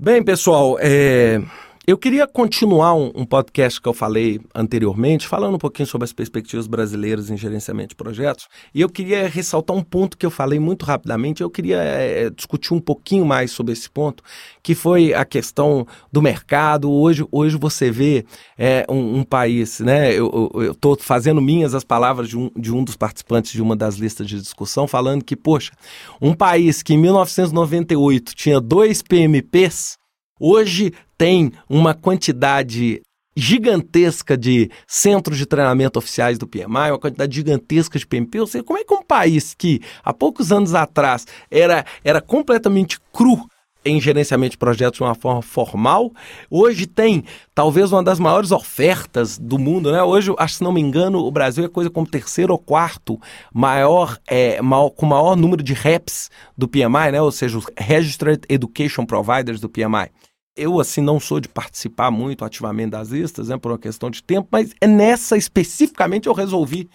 Bem, pessoal, é, eu queria continuar um, um, podcast que eu falei anteriormente, falando um pouquinho sobre as perspectivas brasileiras em gerenciamento de projetos. E eu queria ressaltar um ponto que eu falei muito rapidamente. Eu queria é, discutir um pouquinho mais sobre esse ponto, que foi a questão do mercado. Hoje, hoje você vê é, um, um, país, né? Eu estou fazendo minhas as palavras de um, de um dos participantes de uma das listas de discussão, falando que, poxa, um país que em 1998 tinha dois PMPs hoje tem uma quantidade gigantesca de centros de treinamento oficiais do PMI, uma quantidade gigantesca de PMP. Ou seja, como é que um país que há poucos anos atrás era, era completamente cru em gerenciamento de projetos de uma forma formal, hoje tem talvez uma das maiores ofertas do mundo, né? Hoje, acho se não me engano, o Brasil é coisa como terceiro ou quarto maior, é, maior com maior número de REPs do PMI, né? Ou seja, os Registered Education Providers do PMI eu, assim, não sou de participar muito ativamente das listas, né, por uma questão de tempo, mas é nessa especificamente eu resolvi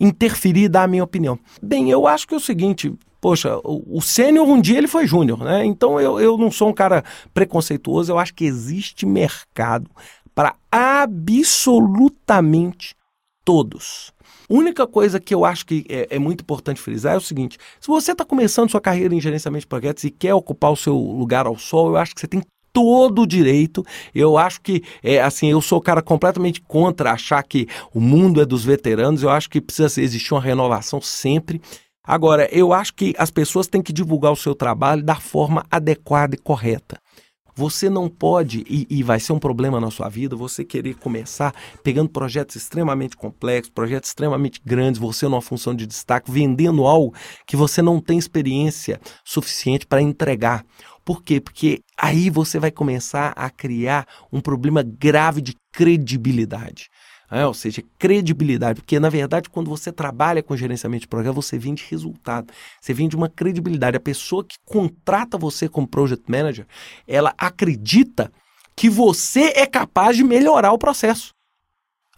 interferir e dar a minha opinião. Bem, eu acho que é o seguinte, poxa, o, o sênior um dia ele foi júnior, né? Então eu, eu não sou um cara preconceituoso, eu acho que existe mercado para absolutamente todos. Única coisa que eu acho que é, é, muito importante frisar é o seguinte: se você está começando sua carreira em gerenciamento de projetos e quer ocupar o seu lugar ao sol, eu acho que você tem todo o direito. Eu acho que, é, assim, eu sou o cara completamente contra achar que o mundo é dos veteranos. Eu acho que precisa existir uma renovação sempre. Agora, eu acho que as pessoas têm que divulgar o seu trabalho da forma adequada e correta. Você não pode, e, e, vai ser um problema na sua vida, você querer começar pegando projetos extremamente complexos, projetos extremamente grandes, você numa função de destaque, vendendo algo que você não tem experiência suficiente para entregar. Por quê? Porque aí você vai começar a criar um problema grave de credibilidade. É, ou seja, credibilidade, porque na verdade, quando você trabalha com gerenciamento de programa, você vende resultado, você vende uma credibilidade. A pessoa que contrata você como project manager, ela acredita que você é capaz de melhorar o processo.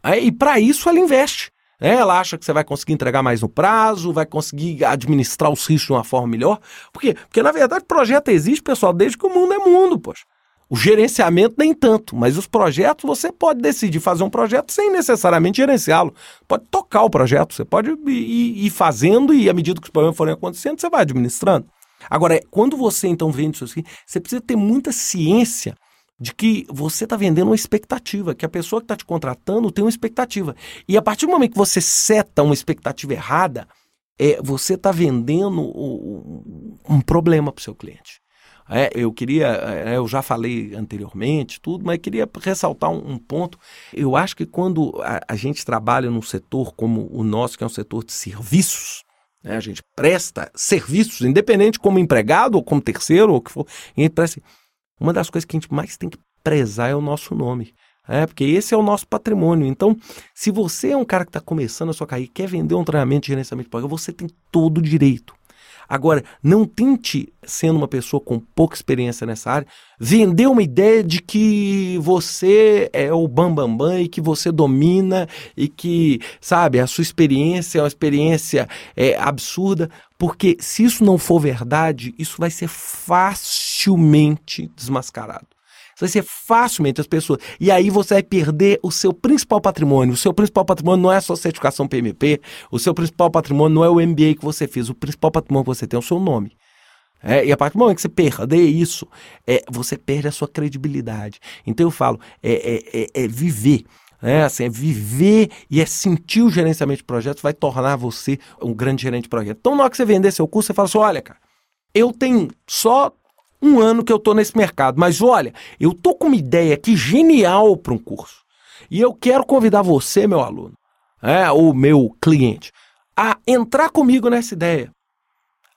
É, e para isso ela investe. Ela acha que você vai conseguir entregar mais no prazo, vai conseguir administrar os riscos de uma forma melhor. Por quê? Porque, na verdade, projeto existe, pessoal, desde que o mundo é mundo, poxa. O gerenciamento nem tanto, mas os projetos você pode decidir fazer um projeto sem necessariamente gerenciá-lo. Pode tocar o projeto, você pode ir fazendo e à medida que os problemas forem acontecendo, você vai administrando. Agora, quando você então vende isso aqui, você precisa ter muita ciência de que você está vendendo uma expectativa, que a pessoa que está te contratando tem uma expectativa. E a partir do momento que você seta uma expectativa errada, é, você está vendendo um problema para o seu cliente. É, eu queria, é, eu já falei anteriormente tudo, mas queria ressaltar um, um ponto. Eu acho que quando a, a, gente trabalha num setor como o nosso, que é um setor de serviços, né, a gente presta serviços, independente como empregado ou como terceiro ou o que for, a gente presta uma das coisas que a gente mais tem que prezar é o nosso nome. É, porque esse é o nosso patrimônio. Então, se você é um cara que está começando a sua carreira e quer vender um treinamento de gerenciamento de você tem todo o direito. Agora, não tente, sendo uma pessoa com pouca experiência nessa área, vender uma ideia de que você é o bambambam bam, bam, e que você domina e que, sabe, a sua experiência é uma experiência é, absurda, porque se isso não for verdade, isso vai ser facilmente desmascarado vai ser facilmente as pessoas. E aí você vai perder o seu principal patrimônio. O seu principal patrimônio não é a sua certificação PMP, o seu principal patrimônio não é o MBA que você fez, o principal patrimônio que você tem é o seu nome. É, e a partir do momento que você perder isso, é, você perde a sua credibilidade. Então eu falo, é, é, é, é viver. É, assim, é viver e é sentir o gerenciamento de projetos vai tornar você um grande gerente de projeto. Então, na hora que você vender seu curso, você fala assim: olha, cara, eu tenho só um ano que eu estou nesse mercado, mas olha, eu estou com uma ideia aqui genial para um curso. E eu quero convidar você, meu aluno, é, ou meu cliente, a entrar comigo nessa ideia.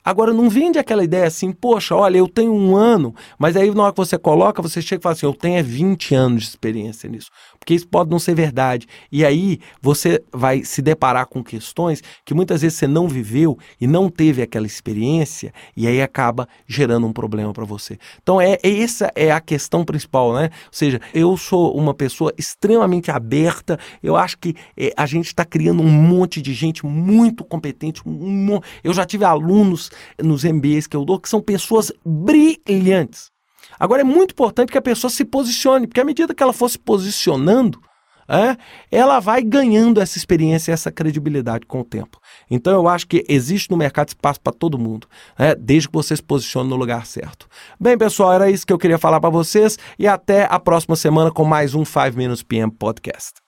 Agora, não vende aquela ideia assim, poxa, olha, eu tenho um ano, mas aí na hora que você coloca, você chega e fala assim, eu tenho 20 anos de experiência nisso porque isso pode não ser verdade. E aí você vai se deparar com questões que muitas vezes você não viveu e não teve aquela experiência, e aí acaba gerando um problema para você. Então, é, é, essa é a questão principal, né? Ou seja, eu sou uma pessoa extremamente aberta, eu acho que é, a gente está criando um monte de gente muito competente. Um, eu já tive alunos nos MBAs que eu dou que são pessoas brilhantes Agora é muito importante que a pessoa se posicione, porque à medida que ela for se posicionando, é, ela vai ganhando essa experiência, essa credibilidade com o tempo. Então eu acho que existe no mercado espaço para todo mundo, é, desde que você se posicione no lugar certo. Bem, pessoal, era isso que eu queria falar para vocês e até a próxima semana com mais um 5 Minutes PM Podcast.